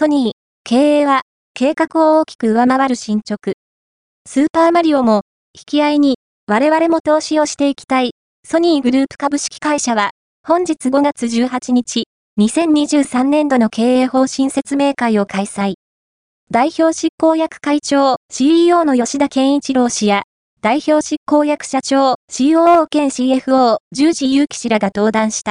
ソニー、経営は、計画を大きく上回る進捗。スーパーマリオも、引き合いに、我々も投資をしていきたい、ソニーグループ株式会社は、本日5月18日、2023年度の経営方針説明会を開催。代表執行役会長、CEO の吉田健一郎氏や、代表執行役社長、COO 兼 CFO、十字祐樹氏らが登壇した。